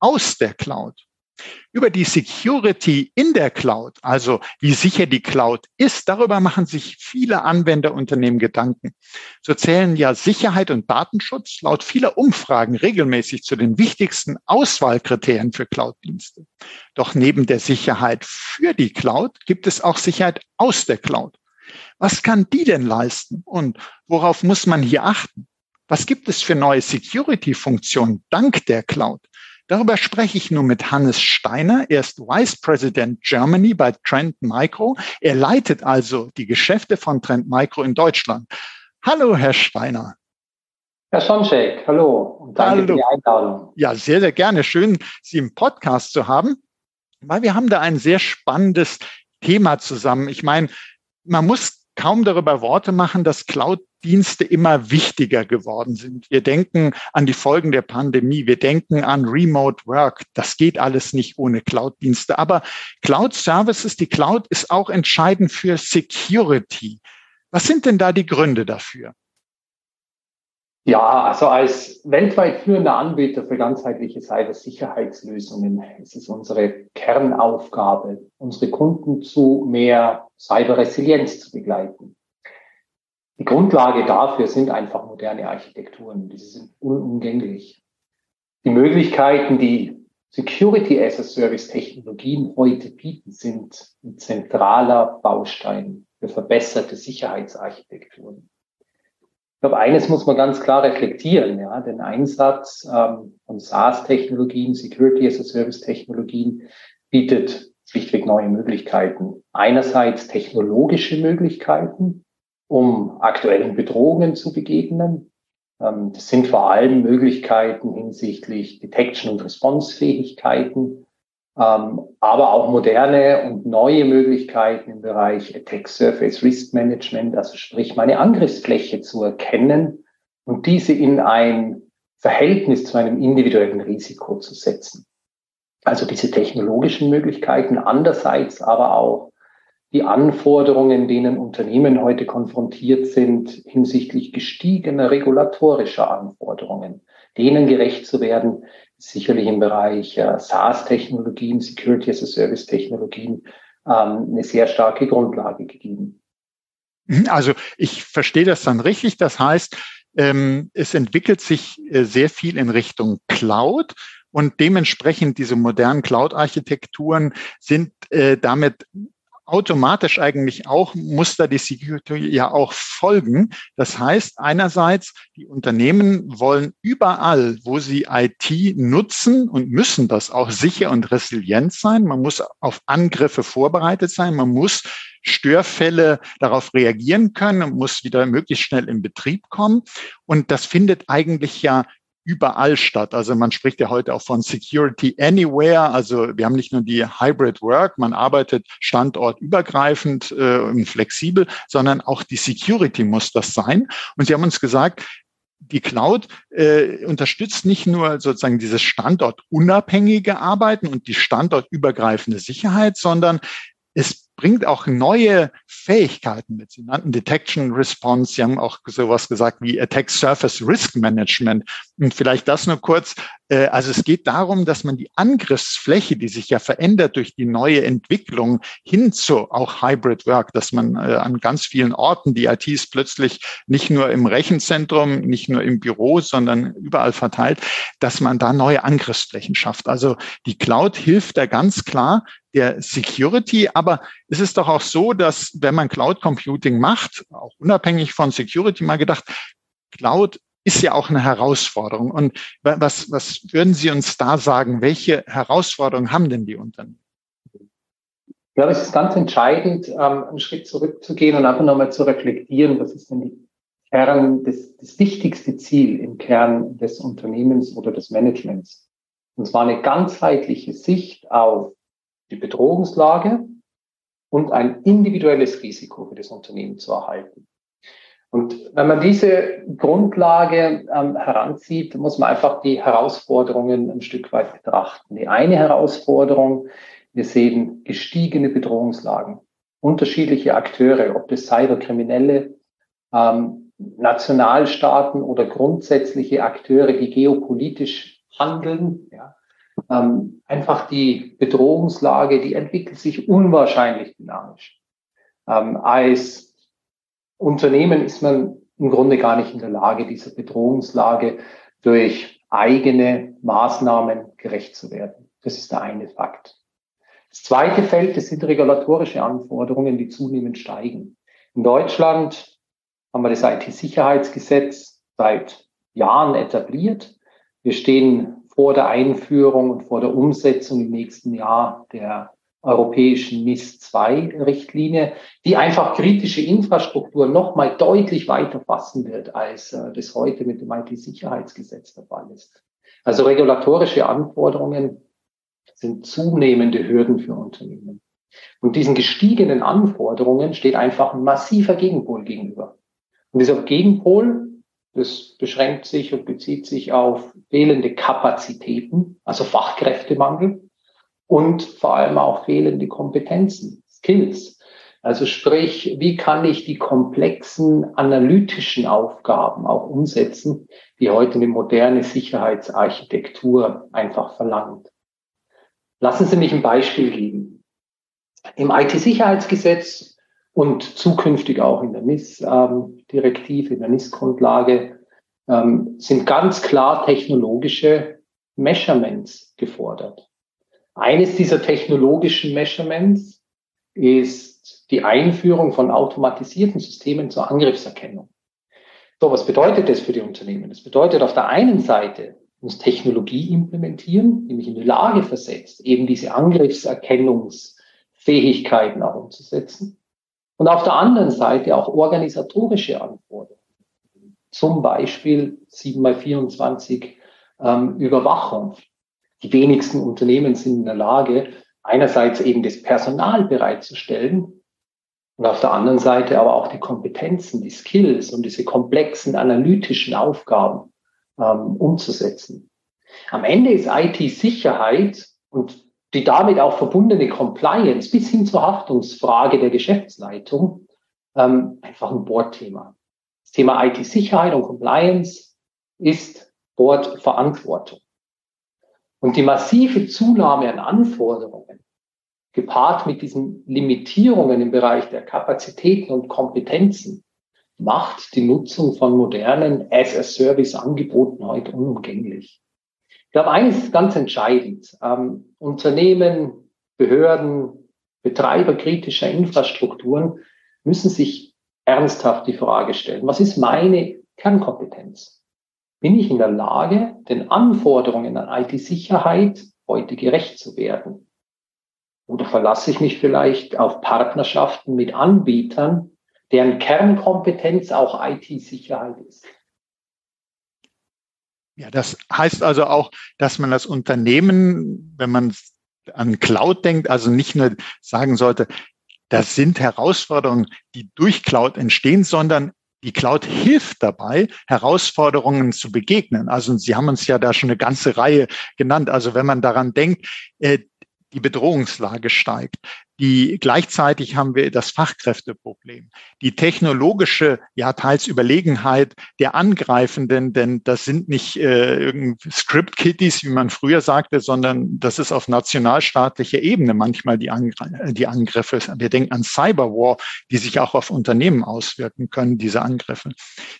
aus der Cloud. Über die Security in der Cloud, also wie sicher die Cloud ist, darüber machen sich viele Anwenderunternehmen Gedanken. So zählen ja Sicherheit und Datenschutz laut vieler Umfragen regelmäßig zu den wichtigsten Auswahlkriterien für Cloud-Dienste. Doch neben der Sicherheit für die Cloud gibt es auch Sicherheit aus der Cloud. Was kann die denn leisten und worauf muss man hier achten? Was gibt es für neue Security-Funktionen dank der Cloud? Darüber spreche ich nun mit Hannes Steiner. Er ist Vice President Germany bei Trend Micro. Er leitet also die Geschäfte von Trend Micro in Deutschland. Hallo, Herr Steiner. Herr Schoncheck, hallo und danke hallo. für die Einladung. Ja, sehr, sehr gerne. Schön, Sie im Podcast zu haben, weil wir haben da ein sehr spannendes Thema zusammen. Ich meine, man muss kaum darüber Worte machen, dass Cloud Dienste immer wichtiger geworden sind. Wir denken an die Folgen der Pandemie. Wir denken an Remote Work. Das geht alles nicht ohne Cloud-Dienste. Aber Cloud Services, die Cloud ist auch entscheidend für Security. Was sind denn da die Gründe dafür? Ja, also als weltweit führender Anbieter für ganzheitliche Cybersicherheitslösungen ist es unsere Kernaufgabe, unsere Kunden zu mehr Cyberresilienz zu begleiten. Die Grundlage dafür sind einfach moderne Architekturen. Diese sind unumgänglich. Die Möglichkeiten, die Security as a Service Technologien heute bieten, sind ein zentraler Baustein für verbesserte Sicherheitsarchitekturen. Ich glaube, eines muss man ganz klar reflektieren, ja, den Einsatz ähm, von SaaS-Technologien, Security as a Service Technologien bietet schlichtweg neue Möglichkeiten. Einerseits technologische Möglichkeiten, um aktuellen Bedrohungen zu begegnen. Ähm, das sind vor allem Möglichkeiten hinsichtlich Detection- und Response-Fähigkeiten, aber auch moderne und neue Möglichkeiten im Bereich Attack Surface Risk Management, also sprich meine Angriffsfläche zu erkennen und diese in ein Verhältnis zu einem individuellen Risiko zu setzen. Also diese technologischen Möglichkeiten, andererseits aber auch die Anforderungen, denen Unternehmen heute konfrontiert sind hinsichtlich gestiegener regulatorischer Anforderungen, denen gerecht zu werden, sicherlich im Bereich äh, SaaS-Technologien, Security as a Service-Technologien ähm, eine sehr starke Grundlage gegeben. Mhm, also ich verstehe das dann richtig. Das heißt, ähm, es entwickelt sich äh, sehr viel in Richtung Cloud. Und dementsprechend diese modernen Cloud-Architekturen sind äh, damit automatisch eigentlich auch Muster die Security ja auch folgen. Das heißt, einerseits, die Unternehmen wollen überall, wo sie IT nutzen und müssen das auch sicher und resilient sein. Man muss auf Angriffe vorbereitet sein. Man muss Störfälle darauf reagieren können und muss wieder möglichst schnell in Betrieb kommen. Und das findet eigentlich ja überall statt. Also man spricht ja heute auch von Security Anywhere. Also wir haben nicht nur die Hybrid Work, man arbeitet standortübergreifend äh, und flexibel, sondern auch die Security muss das sein. Und Sie haben uns gesagt, die Cloud äh, unterstützt nicht nur sozusagen dieses standortunabhängige Arbeiten und die standortübergreifende Sicherheit, sondern es bringt auch neue Fähigkeiten mit. Sie nannten Detection Response, Sie haben auch sowas gesagt wie Attack Surface Risk Management. Und vielleicht das nur kurz. Äh, also es geht darum, dass man die Angriffsfläche, die sich ja verändert durch die neue Entwicklung hin zu auch Hybrid Work, dass man äh, an ganz vielen Orten die IT ist plötzlich nicht nur im Rechenzentrum, nicht nur im Büro, sondern überall verteilt, dass man da neue Angriffsflächen schafft. Also die Cloud hilft da ganz klar, der Security. Aber es ist doch auch so, dass wenn man Cloud Computing macht, auch unabhängig von Security mal gedacht, Cloud ist ja auch eine Herausforderung. Und was, was würden Sie uns da sagen? Welche Herausforderungen haben denn die Unternehmen? Ja, es ist ganz entscheidend, ähm, einen Schritt zurückzugehen und einfach nochmal zu reflektieren, was ist denn die Kern, das, das wichtigste Ziel im Kern des Unternehmens oder des Managements. Und zwar eine ganzheitliche Sicht auf die Bedrohungslage und ein individuelles Risiko für das Unternehmen zu erhalten. Und wenn man diese Grundlage ähm, heranzieht, muss man einfach die Herausforderungen ein Stück weit betrachten. Die eine Herausforderung, wir sehen gestiegene Bedrohungslagen, unterschiedliche Akteure, ob das Cyberkriminelle, ähm, Nationalstaaten oder grundsätzliche Akteure, die geopolitisch handeln. Ja. Ähm, einfach die Bedrohungslage, die entwickelt sich unwahrscheinlich dynamisch. Ähm, als Unternehmen ist man im Grunde gar nicht in der Lage, dieser Bedrohungslage durch eigene Maßnahmen gerecht zu werden. Das ist der eine Fakt. Das zweite Feld, das sind regulatorische Anforderungen, die zunehmend steigen. In Deutschland haben wir das IT-Sicherheitsgesetz seit Jahren etabliert. Wir stehen vor der Einführung und vor der Umsetzung im nächsten Jahr der europäischen NIS-2-Richtlinie, die einfach kritische Infrastruktur nochmal deutlich weiter fassen wird, als äh, das heute mit dem IT-Sicherheitsgesetz der Fall ist. Also regulatorische Anforderungen sind zunehmende Hürden für Unternehmen. Und diesen gestiegenen Anforderungen steht einfach ein massiver Gegenpol gegenüber. Und dieser Gegenpol, das beschränkt sich und bezieht sich auf fehlende Kapazitäten, also Fachkräftemangel und vor allem auch fehlende Kompetenzen, Skills. Also sprich, wie kann ich die komplexen analytischen Aufgaben auch umsetzen, die heute eine moderne Sicherheitsarchitektur einfach verlangt. Lassen Sie mich ein Beispiel geben. Im IT-Sicherheitsgesetz und zukünftig auch in der NIS-Direktive, in der NIS-Grundlage ähm, sind ganz klar technologische Measurements gefordert. Eines dieser technologischen Measurements ist die Einführung von automatisierten Systemen zur Angriffserkennung. So, was bedeutet das für die Unternehmen? Das bedeutet auf der einen Seite, muss Technologie implementieren, die mich in die Lage versetzt, eben diese Angriffserkennungsfähigkeiten auch umzusetzen. Und auf der anderen Seite auch organisatorische Anforderungen. Zum Beispiel 7 x 24 ähm, Überwachung. Die wenigsten Unternehmen sind in der Lage, einerseits eben das Personal bereitzustellen und auf der anderen Seite aber auch die Kompetenzen, die Skills und diese komplexen analytischen Aufgaben ähm, umzusetzen. Am Ende ist IT-Sicherheit und die damit auch verbundene Compliance bis hin zur Haftungsfrage der Geschäftsleitung ähm, einfach ein Bordthema. Das Thema IT-Sicherheit und Compliance ist Bordverantwortung. Und die massive Zunahme an Anforderungen, gepaart mit diesen Limitierungen im Bereich der Kapazitäten und Kompetenzen, macht die Nutzung von modernen As-a-Service-Angeboten heute unumgänglich. Ich glaube, eines ist ganz entscheidend. Ähm, Unternehmen, Behörden, Betreiber kritischer Infrastrukturen müssen sich ernsthaft die Frage stellen, was ist meine Kernkompetenz? Bin ich in der Lage, den Anforderungen an IT-Sicherheit heute gerecht zu werden? Oder verlasse ich mich vielleicht auf Partnerschaften mit Anbietern, deren Kernkompetenz auch IT-Sicherheit ist. Ja, das heißt also auch, dass man das Unternehmen, wenn man an Cloud denkt, also nicht nur sagen sollte, das sind Herausforderungen, die durch Cloud entstehen, sondern die Cloud hilft dabei, Herausforderungen zu begegnen. Also Sie haben uns ja da schon eine ganze Reihe genannt. Also wenn man daran denkt, äh, die Bedrohungslage steigt. Die gleichzeitig haben wir das Fachkräfteproblem, die technologische, ja teils Überlegenheit der Angreifenden, denn das sind nicht äh, Script-Kitties, wie man früher sagte, sondern das ist auf nationalstaatlicher Ebene manchmal die, Angr die Angriffe. Wir denken an Cyberwar, die sich auch auf Unternehmen auswirken können, diese Angriffe.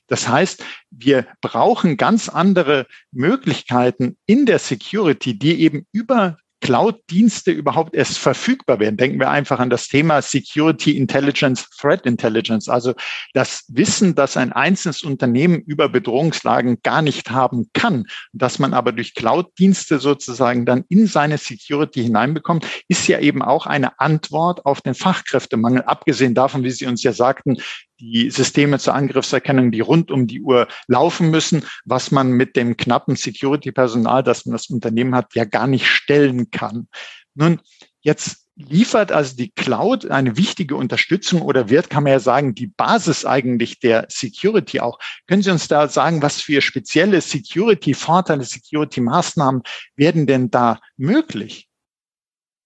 Das heißt, wir brauchen ganz andere Möglichkeiten in der Security, die eben über Cloud-Dienste überhaupt erst verfügbar werden. Denken wir einfach an das Thema Security Intelligence, Threat Intelligence, also das Wissen, dass ein einzelnes Unternehmen über Bedrohungslagen gar nicht haben kann, dass man aber durch Cloud-Dienste sozusagen dann in seine Security hineinbekommt, ist ja eben auch eine Antwort auf den Fachkräftemangel, abgesehen davon, wie Sie uns ja sagten, die Systeme zur Angriffserkennung, die rund um die Uhr laufen müssen, was man mit dem knappen Security-Personal, das man das Unternehmen hat, ja gar nicht stellen kann. Nun, jetzt liefert also die Cloud eine wichtige Unterstützung oder wird, kann man ja sagen, die Basis eigentlich der Security auch. Können Sie uns da sagen, was für spezielle Security-Vorteile, Security-Maßnahmen werden denn da möglich?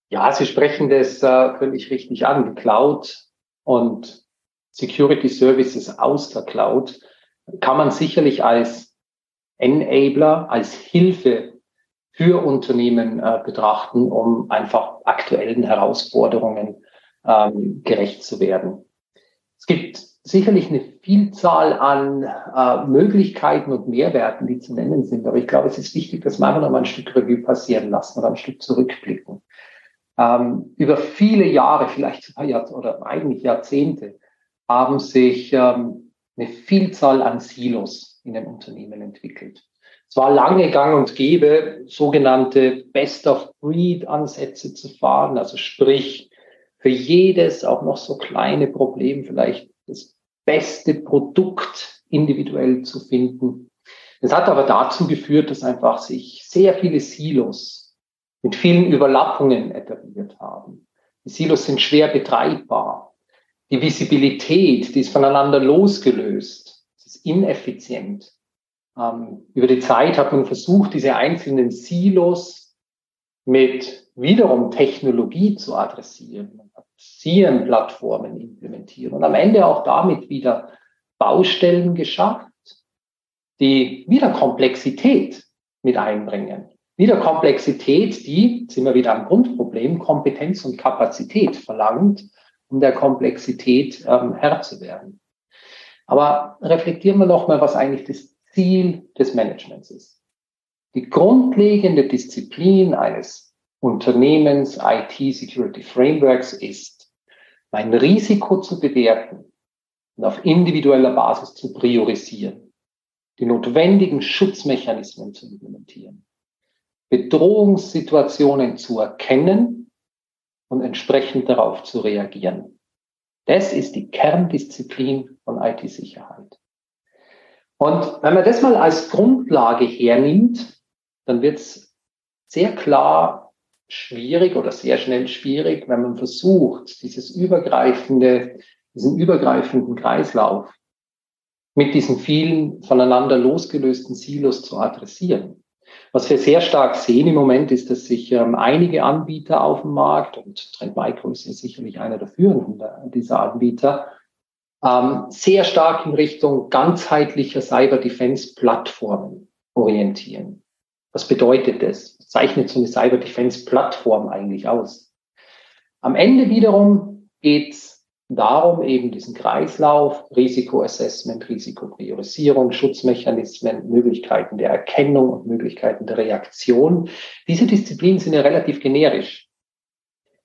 Ja, Sie sprechen das äh, völlig richtig an. Die Cloud und Security Services aus der Cloud kann man sicherlich als Enabler, als Hilfe für Unternehmen äh, betrachten, um einfach aktuellen Herausforderungen ähm, gerecht zu werden. Es gibt sicherlich eine Vielzahl an äh, Möglichkeiten und Mehrwerten, die zu nennen sind. Aber ich glaube, es ist wichtig, dass wir einfach noch mal ein Stück Revue passieren lassen oder ein Stück zurückblicken. Ähm, über viele Jahre, vielleicht sogar Jahr oder eigentlich Jahrzehnte, haben sich ähm, eine Vielzahl an Silos in den Unternehmen entwickelt. Es war lange gang und gäbe, sogenannte Best-of-Breed-Ansätze zu fahren, also sprich, für jedes auch noch so kleine Problem vielleicht das beste Produkt individuell zu finden. Es hat aber dazu geführt, dass einfach sich sehr viele Silos mit vielen Überlappungen etabliert haben. Die Silos sind schwer betreibbar. Die Visibilität, die ist voneinander losgelöst. Es ist ineffizient. Ähm, über die Zeit hat man versucht, diese einzelnen Silos mit wiederum Technologie zu adressieren. Man hat SIEM-Plattformen implementiert und am Ende auch damit wieder Baustellen geschafft, die wieder Komplexität mit einbringen. Wieder Komplexität, die, sind wir wieder am Grundproblem, Kompetenz und Kapazität verlangt, um der Komplexität ähm, Herr zu werden. Aber reflektieren wir noch mal, was eigentlich das Ziel des Managements ist. Die grundlegende Disziplin eines Unternehmens IT Security Frameworks ist, mein Risiko zu bewerten und auf individueller Basis zu priorisieren, die notwendigen Schutzmechanismen zu implementieren, Bedrohungssituationen zu erkennen und entsprechend darauf zu reagieren. Das ist die Kerndisziplin von IT-Sicherheit. Und wenn man das mal als Grundlage hernimmt, dann wird es sehr klar schwierig oder sehr schnell schwierig, wenn man versucht, dieses übergreifende, diesen übergreifenden Kreislauf mit diesen vielen voneinander losgelösten Silos zu adressieren. Was wir sehr stark sehen im Moment ist, dass sich ähm, einige Anbieter auf dem Markt, und Trend Micro ist sicherlich einer der führenden dieser Anbieter, ähm, sehr stark in Richtung ganzheitlicher Cyber Defense Plattformen orientieren. Was bedeutet das? Was zeichnet so eine Cyber Defense Plattform eigentlich aus? Am Ende wiederum geht darum, eben diesen Kreislauf, Risikoassessment, Risikopriorisierung, Schutzmechanismen, Möglichkeiten der Erkennung und Möglichkeiten der Reaktion. Diese Disziplinen sind ja relativ generisch.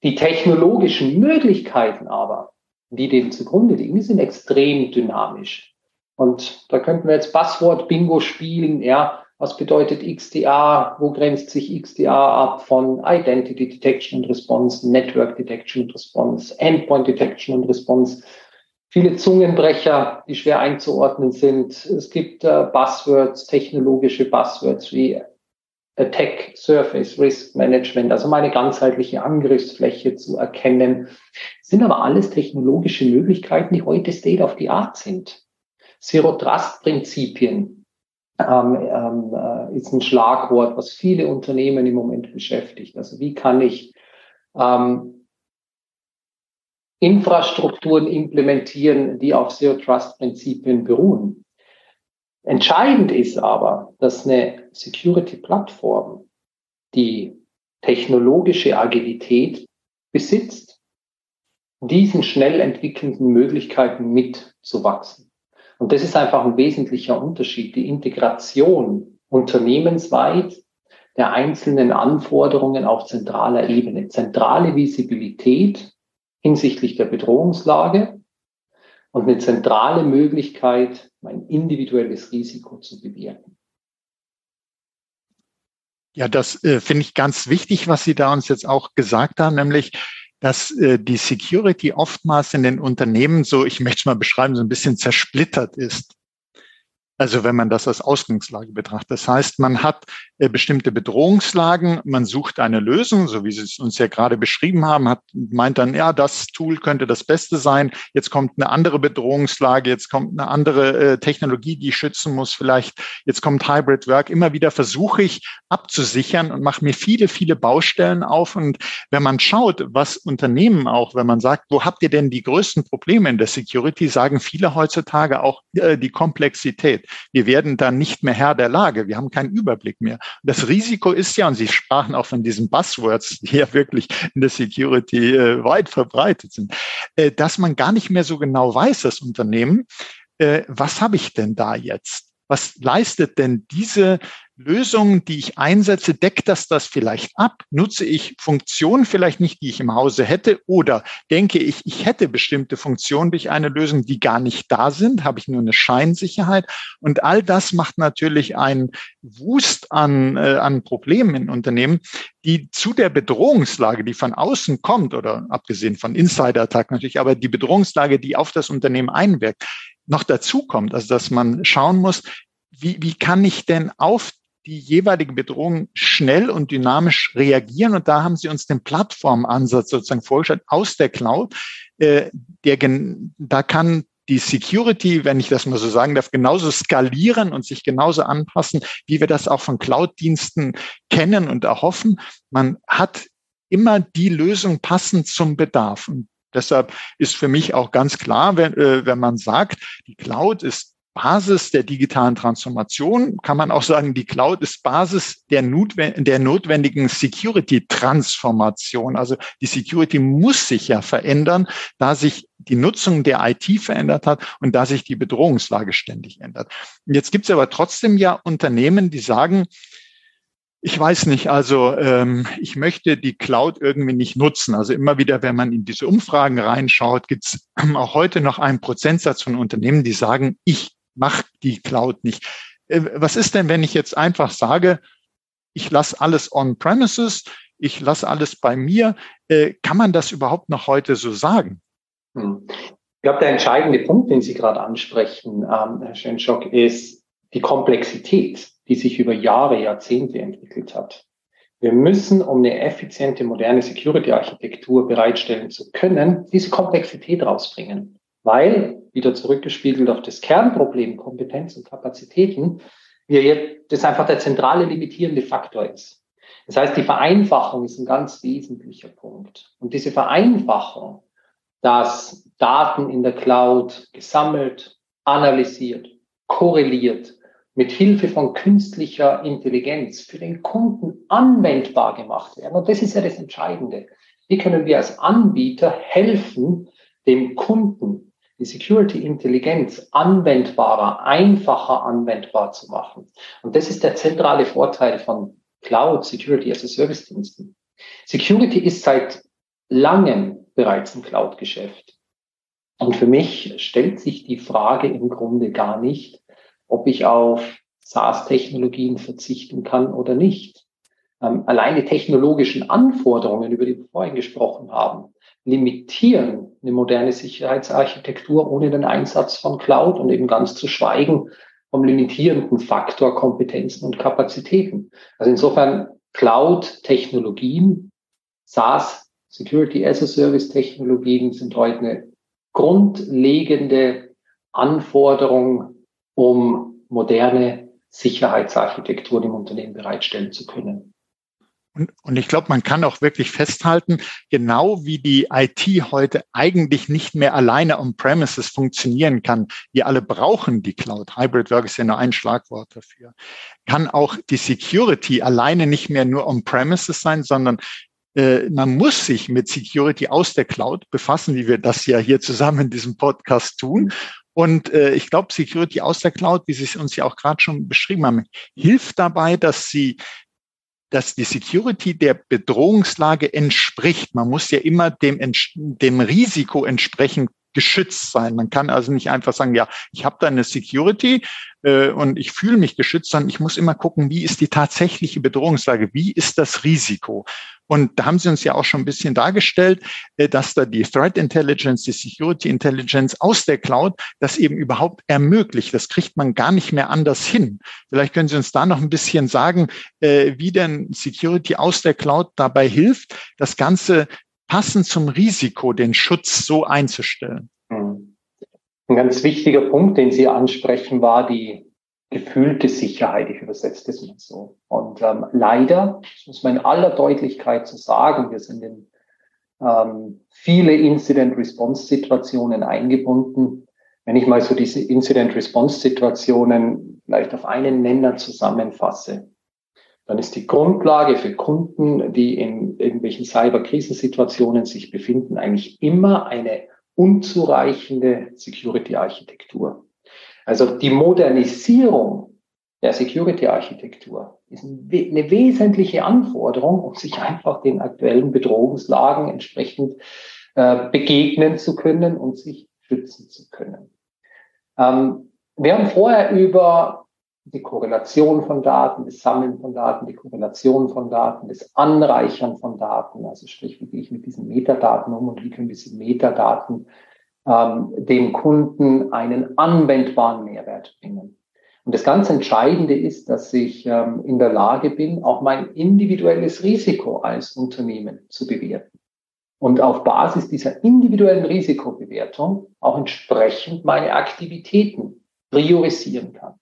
Die technologischen Möglichkeiten aber, die dem zugrunde liegen, die sind extrem dynamisch. Und da könnten wir jetzt Passwort-Bingo spielen, ja, was bedeutet XDA? Wo grenzt sich XDA ab von Identity Detection and Response, Network Detection and Response, Endpoint Detection and Response? Viele Zungenbrecher, die schwer einzuordnen sind. Es gibt äh, Buzzwords, technologische Buzzwords wie Attack Surface Risk Management, also meine ganzheitliche Angriffsfläche zu erkennen, sind aber alles technologische Möglichkeiten, die heute State of the Art sind. Zero Trust Prinzipien ähm, ähm, äh, ist ein Schlagwort, was viele Unternehmen im Moment beschäftigt. Also wie kann ich ähm, Infrastrukturen implementieren, die auf Zero Trust Prinzipien beruhen? Entscheidend ist aber, dass eine Security-Plattform die technologische Agilität besitzt, diesen schnell entwickelnden Möglichkeiten mitzuwachsen. Und das ist einfach ein wesentlicher Unterschied. Die Integration unternehmensweit der einzelnen Anforderungen auf zentraler Ebene. Zentrale Visibilität hinsichtlich der Bedrohungslage und eine zentrale Möglichkeit, mein individuelles Risiko zu bewerten. Ja, das äh, finde ich ganz wichtig, was Sie da uns jetzt auch gesagt haben, nämlich dass äh, die Security oftmals in den Unternehmen so, ich möchte es mal beschreiben, so ein bisschen zersplittert ist. Also wenn man das als Ausgangslage betrachtet. Das heißt, man hat äh, bestimmte Bedrohungslagen, man sucht eine Lösung, so wie Sie es uns ja gerade beschrieben haben, hat, meint dann, ja, das Tool könnte das Beste sein. Jetzt kommt eine andere Bedrohungslage, jetzt kommt eine andere äh, Technologie, die ich schützen muss vielleicht. Jetzt kommt Hybrid Work. Immer wieder versuche ich abzusichern und mache mir viele, viele Baustellen auf. Und wenn man schaut, was Unternehmen auch, wenn man sagt, wo habt ihr denn die größten Probleme in der Security, sagen viele heutzutage auch äh, die Komplexität. Wir werden dann nicht mehr Herr der Lage. Wir haben keinen Überblick mehr. Das Risiko ist ja, und Sie sprachen auch von diesen Buzzwords, die ja wirklich in der Security äh, weit verbreitet sind, äh, dass man gar nicht mehr so genau weiß, das Unternehmen, äh, was habe ich denn da jetzt? Was leistet denn diese Lösung, die ich einsetze, deckt das das vielleicht ab? Nutze ich Funktionen vielleicht nicht, die ich im Hause hätte? Oder denke ich, ich hätte bestimmte Funktionen durch eine Lösung, die gar nicht da sind? Habe ich nur eine Scheinsicherheit? Und all das macht natürlich einen Wust an, äh, an Problemen in Unternehmen, die zu der Bedrohungslage, die von außen kommt, oder abgesehen von Insider-Attack natürlich, aber die Bedrohungslage, die auf das Unternehmen einwirkt, noch dazu kommt. Also dass man schauen muss, wie, wie kann ich denn auf die jeweiligen Bedrohungen schnell und dynamisch reagieren. Und da haben Sie uns den Plattformansatz sozusagen vorgestellt aus der Cloud. Äh, der, da kann die Security, wenn ich das mal so sagen darf, genauso skalieren und sich genauso anpassen, wie wir das auch von Cloud-Diensten kennen und erhoffen. Man hat immer die Lösung passend zum Bedarf. Und deshalb ist für mich auch ganz klar, wenn, äh, wenn man sagt, die Cloud ist Basis der digitalen Transformation, kann man auch sagen, die Cloud ist Basis der, der notwendigen Security-Transformation. Also die Security muss sich ja verändern, da sich die Nutzung der IT verändert hat und da sich die Bedrohungslage ständig ändert. Jetzt gibt es aber trotzdem ja Unternehmen, die sagen, ich weiß nicht, also ähm, ich möchte die Cloud irgendwie nicht nutzen. Also immer wieder, wenn man in diese Umfragen reinschaut, gibt es auch heute noch einen Prozentsatz von Unternehmen, die sagen, ich macht die Cloud nicht. Äh, was ist denn, wenn ich jetzt einfach sage, ich lasse alles on-premises, ich lasse alles bei mir? Äh, kann man das überhaupt noch heute so sagen? Hm. Ich glaube, der entscheidende Punkt, den Sie gerade ansprechen, ähm, Herr Schenschock, ist die Komplexität, die sich über Jahre, Jahrzehnte entwickelt hat. Wir müssen, um eine effiziente, moderne Security-Architektur bereitstellen zu können, diese Komplexität rausbringen. Weil wieder zurückgespiegelt auf das Kernproblem Kompetenz und Kapazitäten, wir jetzt, das einfach der zentrale limitierende Faktor ist. Das heißt, die Vereinfachung ist ein ganz wesentlicher Punkt. Und diese Vereinfachung, dass Daten in der Cloud gesammelt, analysiert, korreliert, mit Hilfe von künstlicher Intelligenz für den Kunden anwendbar gemacht werden. Und das ist ja das Entscheidende. Wie können wir als Anbieter helfen, dem Kunden die Security-Intelligenz anwendbarer, einfacher anwendbar zu machen. Und das ist der zentrale Vorteil von Cloud Security as a Service Diensten. Security ist seit langem bereits ein Cloud-Geschäft. Und für mich stellt sich die Frage im Grunde gar nicht, ob ich auf SaaS-Technologien verzichten kann oder nicht. Ähm, alleine technologischen Anforderungen, über die wir vorhin gesprochen haben, limitieren eine moderne Sicherheitsarchitektur ohne den Einsatz von Cloud und eben ganz zu schweigen vom limitierenden Faktor Kompetenzen und Kapazitäten. Also insofern Cloud-Technologien, SaaS, Security as a Service Technologien sind heute eine grundlegende Anforderung, um moderne Sicherheitsarchitekturen im Unternehmen bereitstellen zu können. Und, und ich glaube, man kann auch wirklich festhalten, genau wie die IT heute eigentlich nicht mehr alleine on-premises funktionieren kann. Wir alle brauchen die Cloud. Hybrid Work ist ja nur ein Schlagwort dafür. Kann auch die Security alleine nicht mehr nur on-premises sein, sondern äh, man muss sich mit Security aus der Cloud befassen, wie wir das ja hier zusammen in diesem Podcast tun. Und äh, ich glaube, Security aus der Cloud, wie Sie es uns ja auch gerade schon beschrieben haben, hilft dabei, dass Sie dass die Security der Bedrohungslage entspricht. Man muss ja immer dem, dem Risiko entsprechend geschützt sein. Man kann also nicht einfach sagen, ja, ich habe da eine Security äh, und ich fühle mich geschützt, sondern ich muss immer gucken, wie ist die tatsächliche Bedrohungslage, wie ist das Risiko. Und da haben Sie uns ja auch schon ein bisschen dargestellt, äh, dass da die Threat Intelligence, die Security Intelligence aus der Cloud das eben überhaupt ermöglicht. Das kriegt man gar nicht mehr anders hin. Vielleicht können Sie uns da noch ein bisschen sagen, äh, wie denn Security aus der Cloud dabei hilft, das Ganze passend zum Risiko, den Schutz so einzustellen. Hm. Ein ganz wichtiger Punkt, den Sie ansprechen, war die gefühlte Sicherheit. Ich übersetze das mal so. Und ähm, leider, das muss man in aller Deutlichkeit zu so sagen, wir sind in ähm, viele Incident-Response-Situationen eingebunden. Wenn ich mal so diese Incident-Response-Situationen vielleicht auf einen Nenner zusammenfasse, dann ist die Grundlage für Kunden, die in irgendwelchen Cyber-Krisensituationen sich befinden, eigentlich immer eine unzureichende Security-Architektur. Also die Modernisierung der Security-Architektur ist eine wesentliche Anforderung, um sich einfach den aktuellen Bedrohungslagen entsprechend äh, begegnen zu können und sich schützen zu können. Ähm, wir haben vorher über die Korrelation von Daten, das Sammeln von Daten, die Korrelation von Daten, das Anreichern von Daten, also sprich, wie gehe ich mit diesen Metadaten um und wie können diese Metadaten ähm, dem Kunden einen anwendbaren Mehrwert bringen. Und das ganz Entscheidende ist, dass ich ähm, in der Lage bin, auch mein individuelles Risiko als Unternehmen zu bewerten. Und auf Basis dieser individuellen Risikobewertung auch entsprechend meine Aktivitäten priorisieren kann.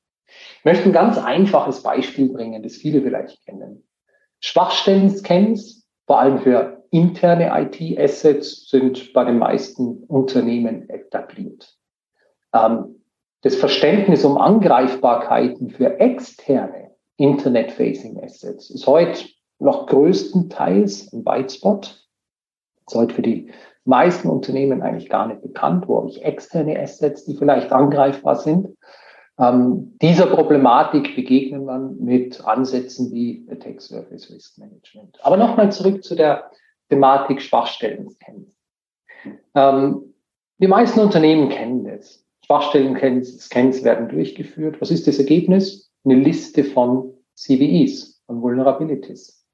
Ich möchte ein ganz einfaches Beispiel bringen, das viele vielleicht kennen. Schwachstellen-Scans, vor allem für interne IT-Assets sind bei den meisten Unternehmen etabliert. Ähm, das Verständnis um Angreifbarkeiten für externe Internet-Facing Assets ist heute noch größtenteils ein Whitespot. Ist heute für die meisten Unternehmen eigentlich gar nicht bekannt, wo habe ich externe Assets, die vielleicht angreifbar sind. Ähm, dieser Problematik begegnet man mit Ansätzen wie Attack Surface Risk Management. Aber nochmal zurück zu der Thematik Schwachstellen Ähm, die meisten Unternehmen kennen das. Schwachstellen-Scans werden durchgeführt. Was ist das Ergebnis? Eine Liste von CVEs, von Vulnerabilities.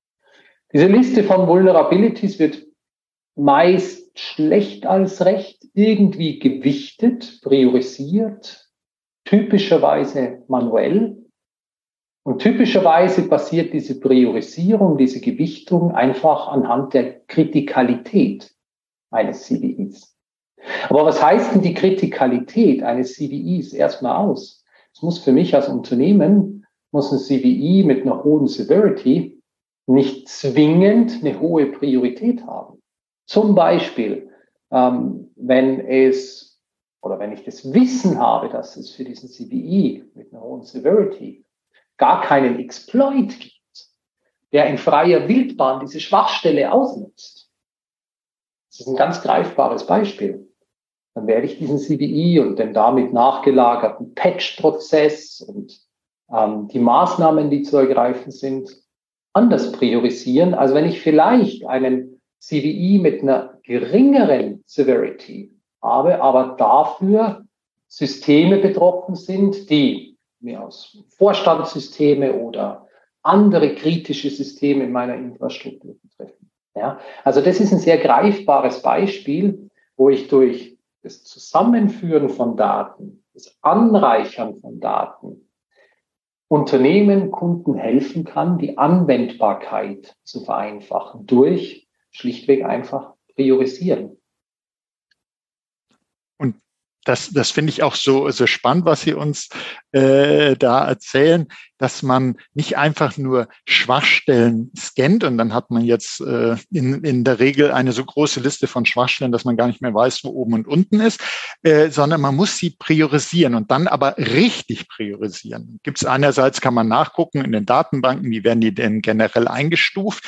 Diese Liste von Vulnerabilities wird meist schlecht als recht irgendwie gewichtet, priorisiert, typischerweise manuell und typischerweise passiert diese Priorisierung, diese Gewichtung einfach anhand der Kritikalität eines CVIs. Aber was heißt denn die Kritikalität eines CVIs erstmal aus? Es muss für mich als Unternehmen, muss ein CVI mit einer hohen Severity nicht zwingend eine hohe Priorität haben. Zum Beispiel, ähm, wenn es oder wenn ich das Wissen habe, dass es für diesen CVI mit einer hohen Severity gar keinen Exploit gibt, der in freier Wildbahn diese Schwachstelle ausnutzt. Das ist ein ganz greifbares Beispiel. Dann werde ich diesen CVI und den damit nachgelagerten Patch-Prozess und ähm, die Maßnahmen, die zu ergreifen sind, anders priorisieren, als wenn ich vielleicht einen CVI mit einer geringeren Severity habe, aber dafür Systeme betroffen sind, die mehr aus Vorstandssysteme oder andere kritische Systeme in meiner Infrastruktur betreffen. Ja, also das ist ein sehr greifbares Beispiel, wo ich durch das Zusammenführen von Daten, das Anreichern von Daten Unternehmen, Kunden helfen kann, die Anwendbarkeit zu vereinfachen durch schlichtweg einfach priorisieren das, das finde ich auch so, so spannend, was Sie uns äh, da erzählen, dass man nicht einfach nur Schwachstellen scannt und dann hat man jetzt äh, in, in der Regel eine so große Liste von Schwachstellen, dass man gar nicht mehr weiß, wo oben und unten ist, äh, sondern man muss sie priorisieren und dann aber richtig priorisieren. Gibt es einerseits, kann man nachgucken in den Datenbanken, wie werden die denn generell eingestuft.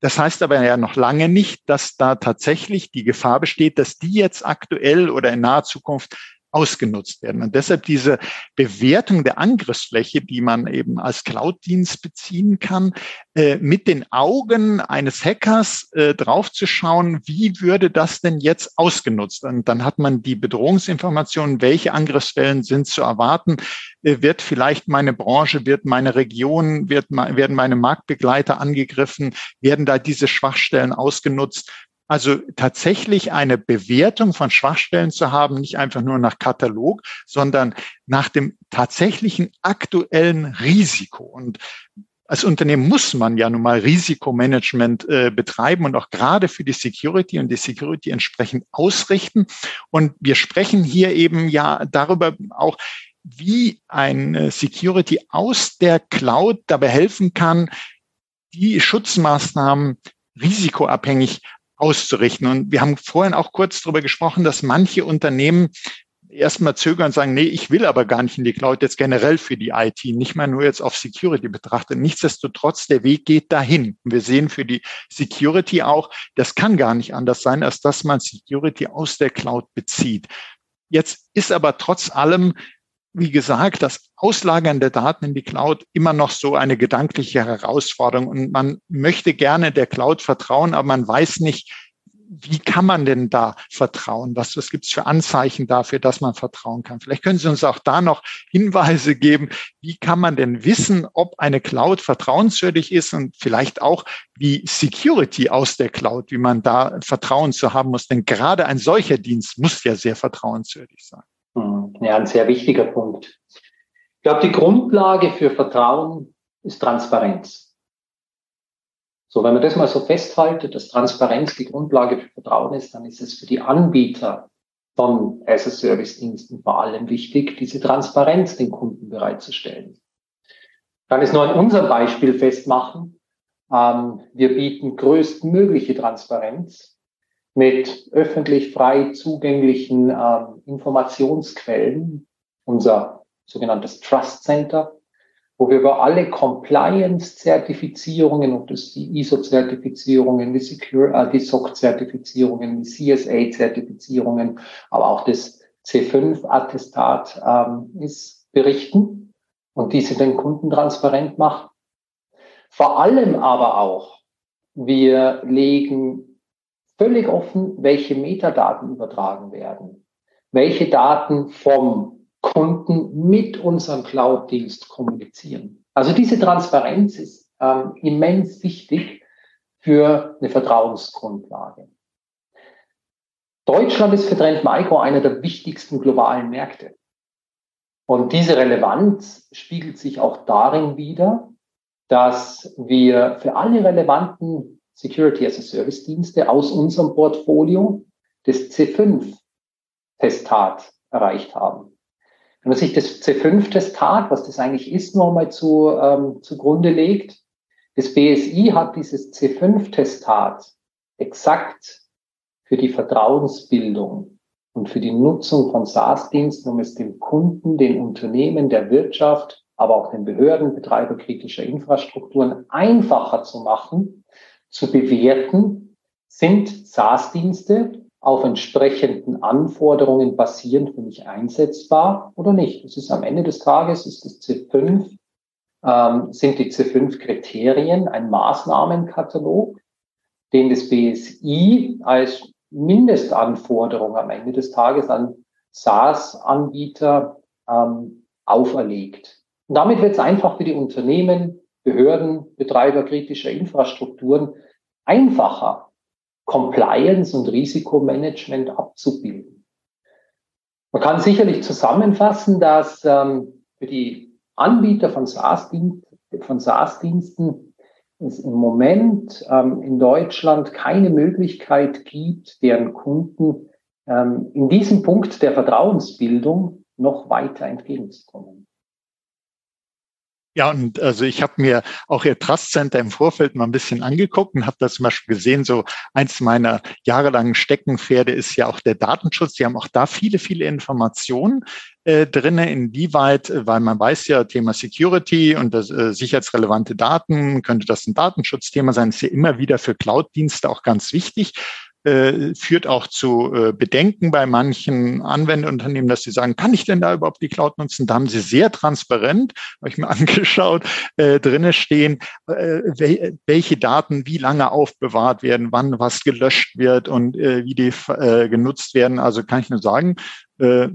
Das heißt aber ja noch lange nicht, dass da tatsächlich die Gefahr besteht, dass die jetzt aktuell oder in naher Zukunft ausgenutzt werden. Und deshalb diese Bewertung der Angriffsfläche, die man eben als Cloud-Dienst beziehen kann, äh, mit den Augen eines Hackers äh, draufzuschauen, wie würde das denn jetzt ausgenutzt? Und dann hat man die Bedrohungsinformationen, welche Angriffswellen sind zu erwarten, äh, wird vielleicht meine Branche, wird meine Region, wird, werden meine Marktbegleiter angegriffen, werden da diese Schwachstellen ausgenutzt. Also tatsächlich eine Bewertung von Schwachstellen zu haben, nicht einfach nur nach Katalog, sondern nach dem tatsächlichen aktuellen Risiko. Und als Unternehmen muss man ja nun mal Risikomanagement äh, betreiben und auch gerade für die Security und die Security entsprechend ausrichten. Und wir sprechen hier eben ja darüber auch, wie ein Security aus der Cloud dabei helfen kann, die Schutzmaßnahmen risikoabhängig auszurichten. Und wir haben vorhin auch kurz darüber gesprochen, dass manche Unternehmen erstmal zögern und sagen, nee, ich will aber gar nicht in die Cloud jetzt generell für die IT, nicht mal nur jetzt auf Security betrachtet. Nichtsdestotrotz, der Weg geht dahin. Wir sehen für die Security auch, das kann gar nicht anders sein, als dass man Security aus der Cloud bezieht. Jetzt ist aber trotz allem wie gesagt, das Auslagern der Daten in die Cloud immer noch so eine gedankliche Herausforderung. Und man möchte gerne der Cloud vertrauen, aber man weiß nicht, wie kann man denn da vertrauen? Was, was gibt es für Anzeichen dafür, dass man vertrauen kann? Vielleicht können Sie uns auch da noch Hinweise geben. Wie kann man denn wissen, ob eine Cloud vertrauenswürdig ist und vielleicht auch wie Security aus der Cloud, wie man da Vertrauen zu haben muss? Denn gerade ein solcher Dienst muss ja sehr vertrauenswürdig sein. Hm, ja, ein sehr wichtiger Punkt. Ich glaube, die Grundlage für Vertrauen ist Transparenz. So, wenn man das mal so festhaltet, dass Transparenz die Grundlage für Vertrauen ist, dann ist es für die Anbieter von as-a-Service-Diensten vor allem wichtig, diese Transparenz den Kunden bereitzustellen. Ich kann es nur an unserem Beispiel festmachen. Ähm, wir bieten größtmögliche Transparenz mit öffentlich frei zugänglichen äh, Informationsquellen, unser sogenanntes Trust Center, wo wir über alle Compliance-Zertifizierungen, ob das die ISO-Zertifizierungen, die, äh, die SOC-Zertifizierungen, die CSA-Zertifizierungen, aber auch das C5-Attestat ähm, ist, berichten und diese den Kunden transparent machen. Vor allem aber auch, wir legen völlig offen, welche Metadaten übertragen werden, welche Daten vom Kunden mit unserem Cloud-Dienst kommunizieren. Also diese Transparenz ist ähm, immens wichtig für eine Vertrauensgrundlage. Deutschland ist für Trend Micro einer der wichtigsten globalen Märkte. Und diese Relevanz spiegelt sich auch darin wider, dass wir für alle relevanten Security as a Service Dienste aus unserem Portfolio das C5-Testat erreicht haben. Wenn man sich das C5-Testat, was das eigentlich ist, nochmal zu, ähm, zugrunde legt, das BSI hat dieses C5-Testat exakt für die Vertrauensbildung und für die Nutzung von SaaS-Diensten, um es dem Kunden, den Unternehmen, der Wirtschaft, aber auch den Behörden, Betreiber kritischer Infrastrukturen einfacher zu machen, zu bewerten, sind SaaS-Dienste auf entsprechenden Anforderungen basierend für mich einsetzbar oder nicht. Das ist am Ende des Tages, ist das C5, ähm, sind die C5-Kriterien ein Maßnahmenkatalog, den das BSI als Mindestanforderung am Ende des Tages an SaaS-Anbieter ähm, auferlegt. Und damit wird es einfach für die Unternehmen Behörden, Betreiber kritischer Infrastrukturen einfacher, Compliance und Risikomanagement abzubilden. Man kann sicherlich zusammenfassen, dass ähm, für die Anbieter von SaaS-Diensten es im Moment ähm, in Deutschland keine Möglichkeit gibt, deren Kunden ähm, in diesem Punkt der Vertrauensbildung noch weiter entgegenzukommen. Ja, und also ich habe mir auch Ihr Trust Center im Vorfeld mal ein bisschen angeguckt und habe da zum Beispiel gesehen, so eins meiner jahrelangen Steckenpferde ist ja auch der Datenschutz. Sie haben auch da viele, viele Informationen äh, drinne, inwieweit, äh, weil man weiß ja, Thema Security und das, äh, sicherheitsrelevante Daten, könnte das ein Datenschutzthema sein, ist ja immer wieder für Cloud-Dienste auch ganz wichtig. Äh, führt auch zu äh, Bedenken bei manchen Anwenderunternehmen, dass sie sagen, kann ich denn da überhaupt die Cloud nutzen? Da haben sie sehr transparent, habe ich mir angeschaut, äh, drinne stehen, äh, welche Daten wie lange aufbewahrt werden, wann was gelöscht wird und äh, wie die äh, genutzt werden. Also kann ich nur sagen, äh,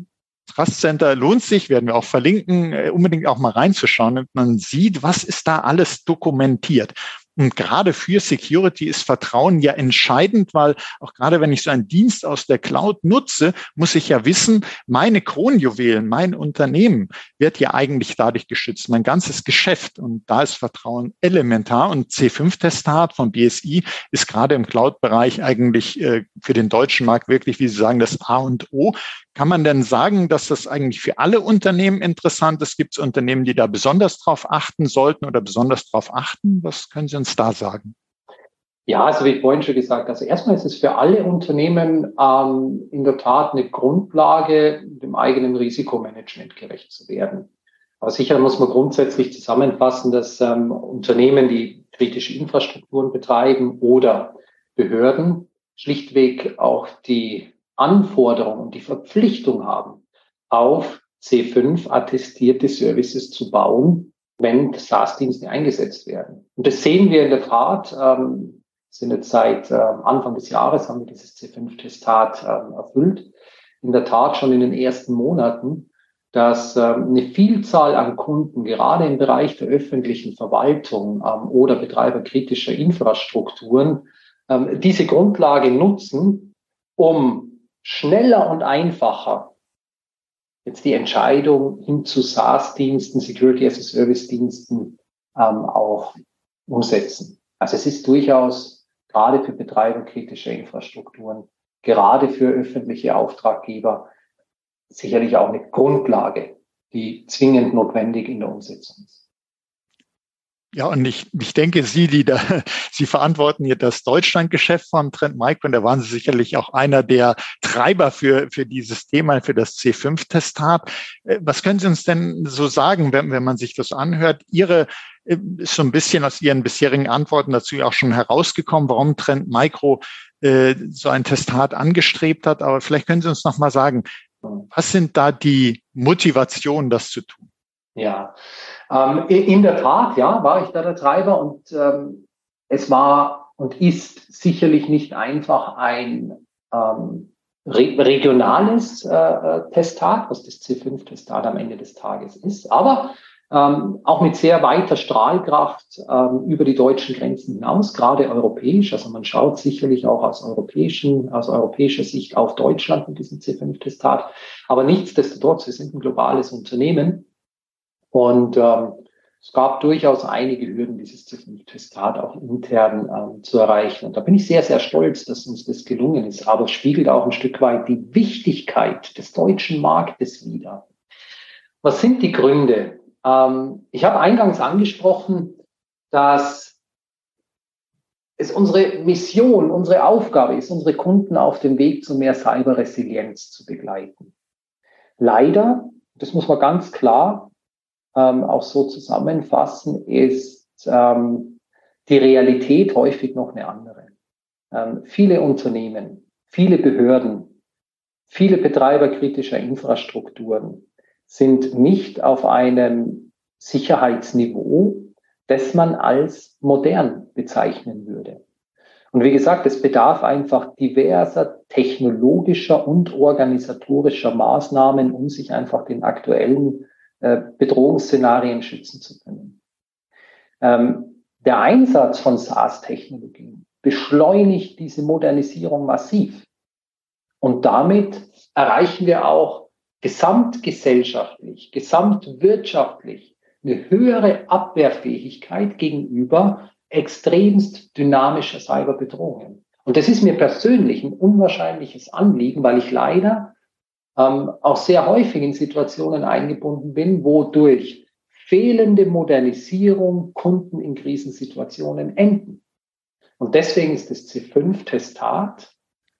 Trust Center lohnt sich, werden wir auch verlinken, äh, unbedingt auch mal reinzuschauen, damit man sieht, was ist da alles dokumentiert. Und gerade für Security ist Vertrauen ja entscheidend, weil auch gerade wenn ich so einen Dienst aus der Cloud nutze, muss ich ja wissen, meine Kronjuwelen, mein Unternehmen wird ja eigentlich dadurch geschützt, mein ganzes Geschäft. Und da ist Vertrauen elementar. Und C5-Testat von BSI ist gerade im Cloud-Bereich eigentlich äh, für den deutschen Markt wirklich, wie Sie sagen, das A und O. Kann man denn sagen, dass das eigentlich für alle Unternehmen interessant ist? Gibt es Unternehmen, die da besonders drauf achten sollten oder besonders drauf achten? Was können Sie uns da sagen? Ja, also wie ich vorhin schon gesagt, also erstmal ist es für alle Unternehmen ähm, in der Tat eine Grundlage, dem eigenen Risikomanagement gerecht zu werden. Aber sicher muss man grundsätzlich zusammenfassen, dass ähm, Unternehmen, die kritische Infrastrukturen betreiben oder Behörden schlichtweg auch die Anforderung und die Verpflichtung haben, auf C5 attestierte Services zu bauen, wenn SaaS-Dienste eingesetzt werden. Und das sehen wir in der Tat. Ähm, sind jetzt seit äh, Anfang des Jahres haben wir dieses C5-Testat ähm, erfüllt. In der Tat schon in den ersten Monaten, dass ähm, eine Vielzahl an Kunden, gerade im Bereich der öffentlichen Verwaltung ähm, oder Betreiber kritischer Infrastrukturen, ähm, diese Grundlage nutzen, um schneller und einfacher jetzt die Entscheidung hin zu SaaS-Diensten, Security as a Service-Diensten ähm, auch umsetzen. Also es ist durchaus gerade für Betreiber kritischer Infrastrukturen, gerade für öffentliche Auftraggeber sicherlich auch eine Grundlage, die zwingend notwendig in der Umsetzung ist. Ja, und ich, ich denke, Sie, die da, Sie verantworten hier das Deutschlandgeschäft von Trend Micro, und da waren Sie sicherlich auch einer der Treiber für, für dieses Thema, für das C5-Testat. Äh, was können Sie uns denn so sagen, wenn, wenn man sich das anhört? Ihre äh, ist so ein bisschen aus Ihren bisherigen Antworten dazu auch schon herausgekommen, warum Trend Micro äh, so ein Testat angestrebt hat. Aber vielleicht können Sie uns noch mal sagen, was sind da die Motivationen, das zu tun? Ja, ähm, in der Tat, ja, war ich da der Treiber und ähm, es war und ist sicherlich nicht einfach ein ähm, re regionales äh, äh Testat, was das C5-Testat am Ende des Tages ist, aber ähm, auch mit sehr weiter Strahlkraft ähm, über die deutschen Grenzen hinaus, gerade europäisch. Also man schaut sicherlich auch aus, europäischen, aus europäischer Sicht auf Deutschland mit diesem C5-Testat. Aber nichtsdestotrotz, wir sind ein globales Unternehmen und ähm, es gab durchaus einige Hürden, dieses Testat auch intern ähm, zu erreichen. Und da bin ich sehr, sehr stolz, dass uns das gelungen ist. Aber es spiegelt auch ein Stück weit die Wichtigkeit des deutschen Marktes wider. Was sind die Gründe? Ähm, ich habe eingangs angesprochen, dass es unsere Mission, unsere Aufgabe ist, unsere Kunden auf dem Weg zu mehr Cyberresilienz zu begleiten. Leider, das muss man ganz klar ähm, auch so zusammenfassen, ist ähm, die Realität häufig noch eine andere. Ähm, viele Unternehmen, viele Behörden, viele Betreiber kritischer Infrastrukturen sind nicht auf einem Sicherheitsniveau, das man als modern bezeichnen würde. Und wie gesagt, es bedarf einfach diverser technologischer und organisatorischer Maßnahmen, um sich einfach den aktuellen äh, Bedrohungsszenarien schützen zu können. Ähm, der Einsatz von SaaS-Technologien beschleunigt diese Modernisierung massiv. Und damit erreichen wir auch gesamtgesellschaftlich, gesamtwirtschaftlich eine höhere Abwehrfähigkeit gegenüber extremst dynamischer Cyberbedrohungen. Und das ist mir persönlich ein unwahrscheinliches Anliegen, weil ich leider ähm, auch sehr häufig in Situationen eingebunden bin, wo durch fehlende Modernisierung Kunden in Krisensituationen enden. Und deswegen ist das C5-Testat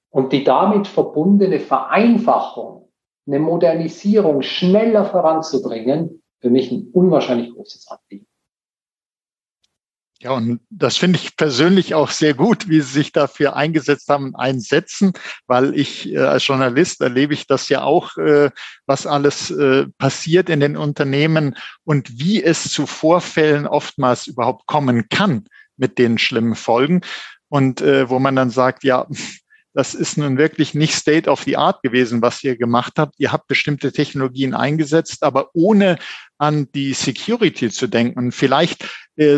und die damit verbundene Vereinfachung, eine Modernisierung schneller voranzubringen, für mich ein unwahrscheinlich großes Anliegen. Ja, und das finde ich persönlich auch sehr gut, wie Sie sich dafür eingesetzt haben und einsetzen, weil ich äh, als Journalist erlebe ich das ja auch, äh, was alles äh, passiert in den Unternehmen und wie es zu Vorfällen oftmals überhaupt kommen kann mit den schlimmen Folgen. Und äh, wo man dann sagt, ja, das ist nun wirklich nicht State of the Art gewesen, was ihr gemacht habt. Ihr habt bestimmte Technologien eingesetzt, aber ohne an die Security zu denken. Und vielleicht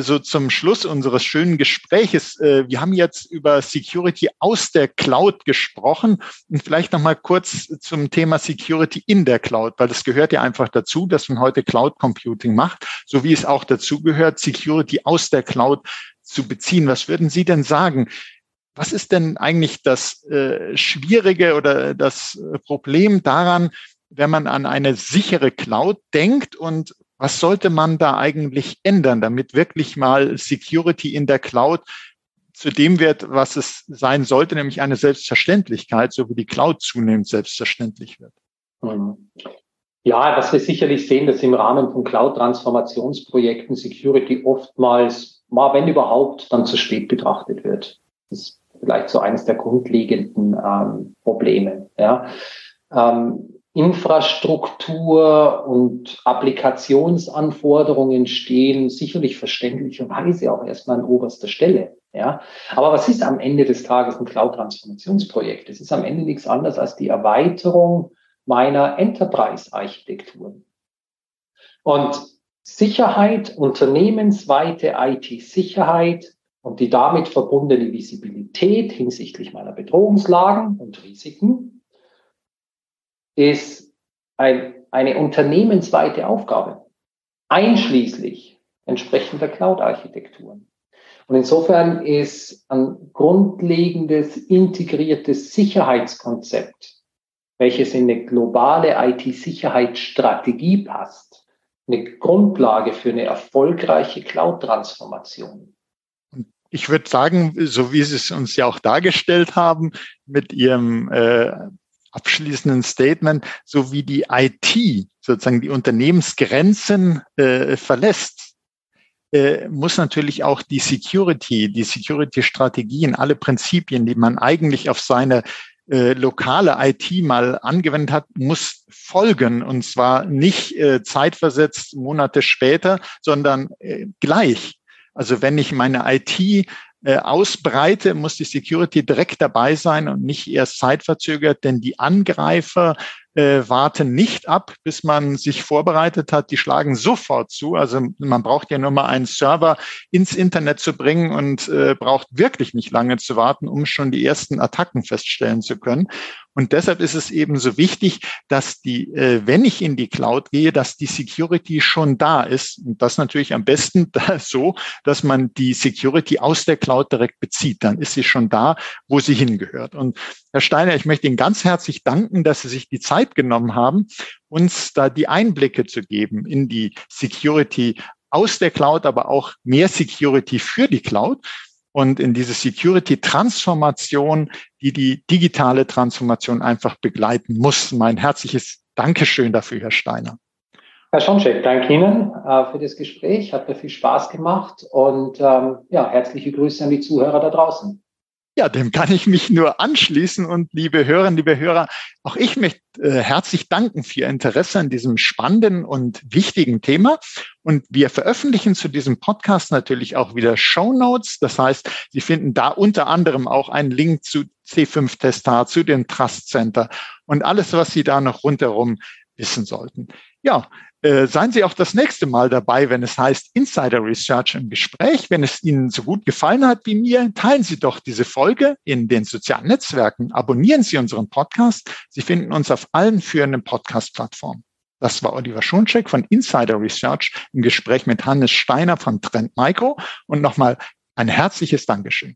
so zum Schluss unseres schönen Gespräches. Äh, wir haben jetzt über Security aus der Cloud gesprochen und vielleicht noch mal kurz zum Thema Security in der Cloud, weil das gehört ja einfach dazu, dass man heute Cloud Computing macht, so wie es auch dazu gehört, Security aus der Cloud zu beziehen. Was würden Sie denn sagen? Was ist denn eigentlich das äh, Schwierige oder das Problem daran, wenn man an eine sichere Cloud denkt und was sollte man da eigentlich ändern, damit wirklich mal Security in der Cloud zu dem wird, was es sein sollte, nämlich eine Selbstverständlichkeit, so wie die Cloud zunehmend selbstverständlich wird? Mhm. Ja, was wir sicherlich sehen, dass im Rahmen von Cloud-Transformationsprojekten Security oftmals, mal wenn überhaupt, dann zu spät betrachtet wird. Das ist vielleicht so eines der grundlegenden ähm, Probleme. Ja. Ähm, Infrastruktur und Applikationsanforderungen stehen sicherlich verständlicherweise auch erstmal an oberster Stelle. Ja, aber was ist am Ende des Tages ein Cloud-Transformationsprojekt? Es ist am Ende nichts anderes als die Erweiterung meiner Enterprise-Architektur. Und Sicherheit, unternehmensweite IT-Sicherheit und die damit verbundene Visibilität hinsichtlich meiner Bedrohungslagen und Risiken ist ein, eine unternehmensweite Aufgabe, einschließlich entsprechender Cloud-Architekturen. Und insofern ist ein grundlegendes integriertes Sicherheitskonzept, welches in eine globale IT-Sicherheitsstrategie passt, eine Grundlage für eine erfolgreiche Cloud-Transformation. Ich würde sagen, so wie Sie es uns ja auch dargestellt haben, mit Ihrem äh, abschließenden Statement, so wie die IT sozusagen die Unternehmensgrenzen äh, verlässt, äh, muss natürlich auch die Security, die Security-Strategien, alle Prinzipien, die man eigentlich auf seine äh, lokale IT mal angewendet hat, muss folgen. Und zwar nicht äh, zeitversetzt Monate später, sondern äh, gleich. Also wenn ich meine IT äh, ausbreite, muss die Security direkt dabei sein und nicht erst zeitverzögert, denn die Angreifer äh, warten nicht ab, bis man sich vorbereitet hat. Die schlagen sofort zu. Also man braucht ja nur mal einen Server ins Internet zu bringen und äh, braucht wirklich nicht lange zu warten, um schon die ersten Attacken feststellen zu können. Und deshalb ist es eben so wichtig, dass die, äh, wenn ich in die Cloud gehe, dass die Security schon da ist. Und das natürlich am besten so, dass man die Security aus der Cloud direkt bezieht. Dann ist sie schon da, wo sie hingehört. Und Herr Steiner, ich möchte Ihnen ganz herzlich danken, dass Sie sich die Zeit genommen haben, uns da die Einblicke zu geben in die Security aus der Cloud, aber auch mehr Security für die Cloud und in diese Security-Transformation, die die digitale Transformation einfach begleiten muss. Mein herzliches Dankeschön dafür, Herr Steiner. Herr Schoncheck, danke Ihnen äh, für das Gespräch. Hat mir viel Spaß gemacht und ähm, ja, herzliche Grüße an die Zuhörer da draußen. Ja, dem kann ich mich nur anschließen und liebe Hörerinnen, liebe Hörer, auch ich möchte äh, herzlich danken für Ihr Interesse an diesem spannenden und wichtigen Thema. Und wir veröffentlichen zu diesem Podcast natürlich auch wieder Show Notes. Das heißt, Sie finden da unter anderem auch einen Link zu C5 Testar, zu dem Trust Center und alles, was Sie da noch rundherum wissen sollten. Ja, äh, seien Sie auch das nächste Mal dabei, wenn es heißt Insider Research im Gespräch. Wenn es Ihnen so gut gefallen hat wie mir, teilen Sie doch diese Folge in den sozialen Netzwerken. Abonnieren Sie unseren Podcast. Sie finden uns auf allen führenden Podcast-Plattformen. Das war Oliver Schoncheck von Insider Research im Gespräch mit Hannes Steiner von Trend Micro. Und nochmal ein herzliches Dankeschön.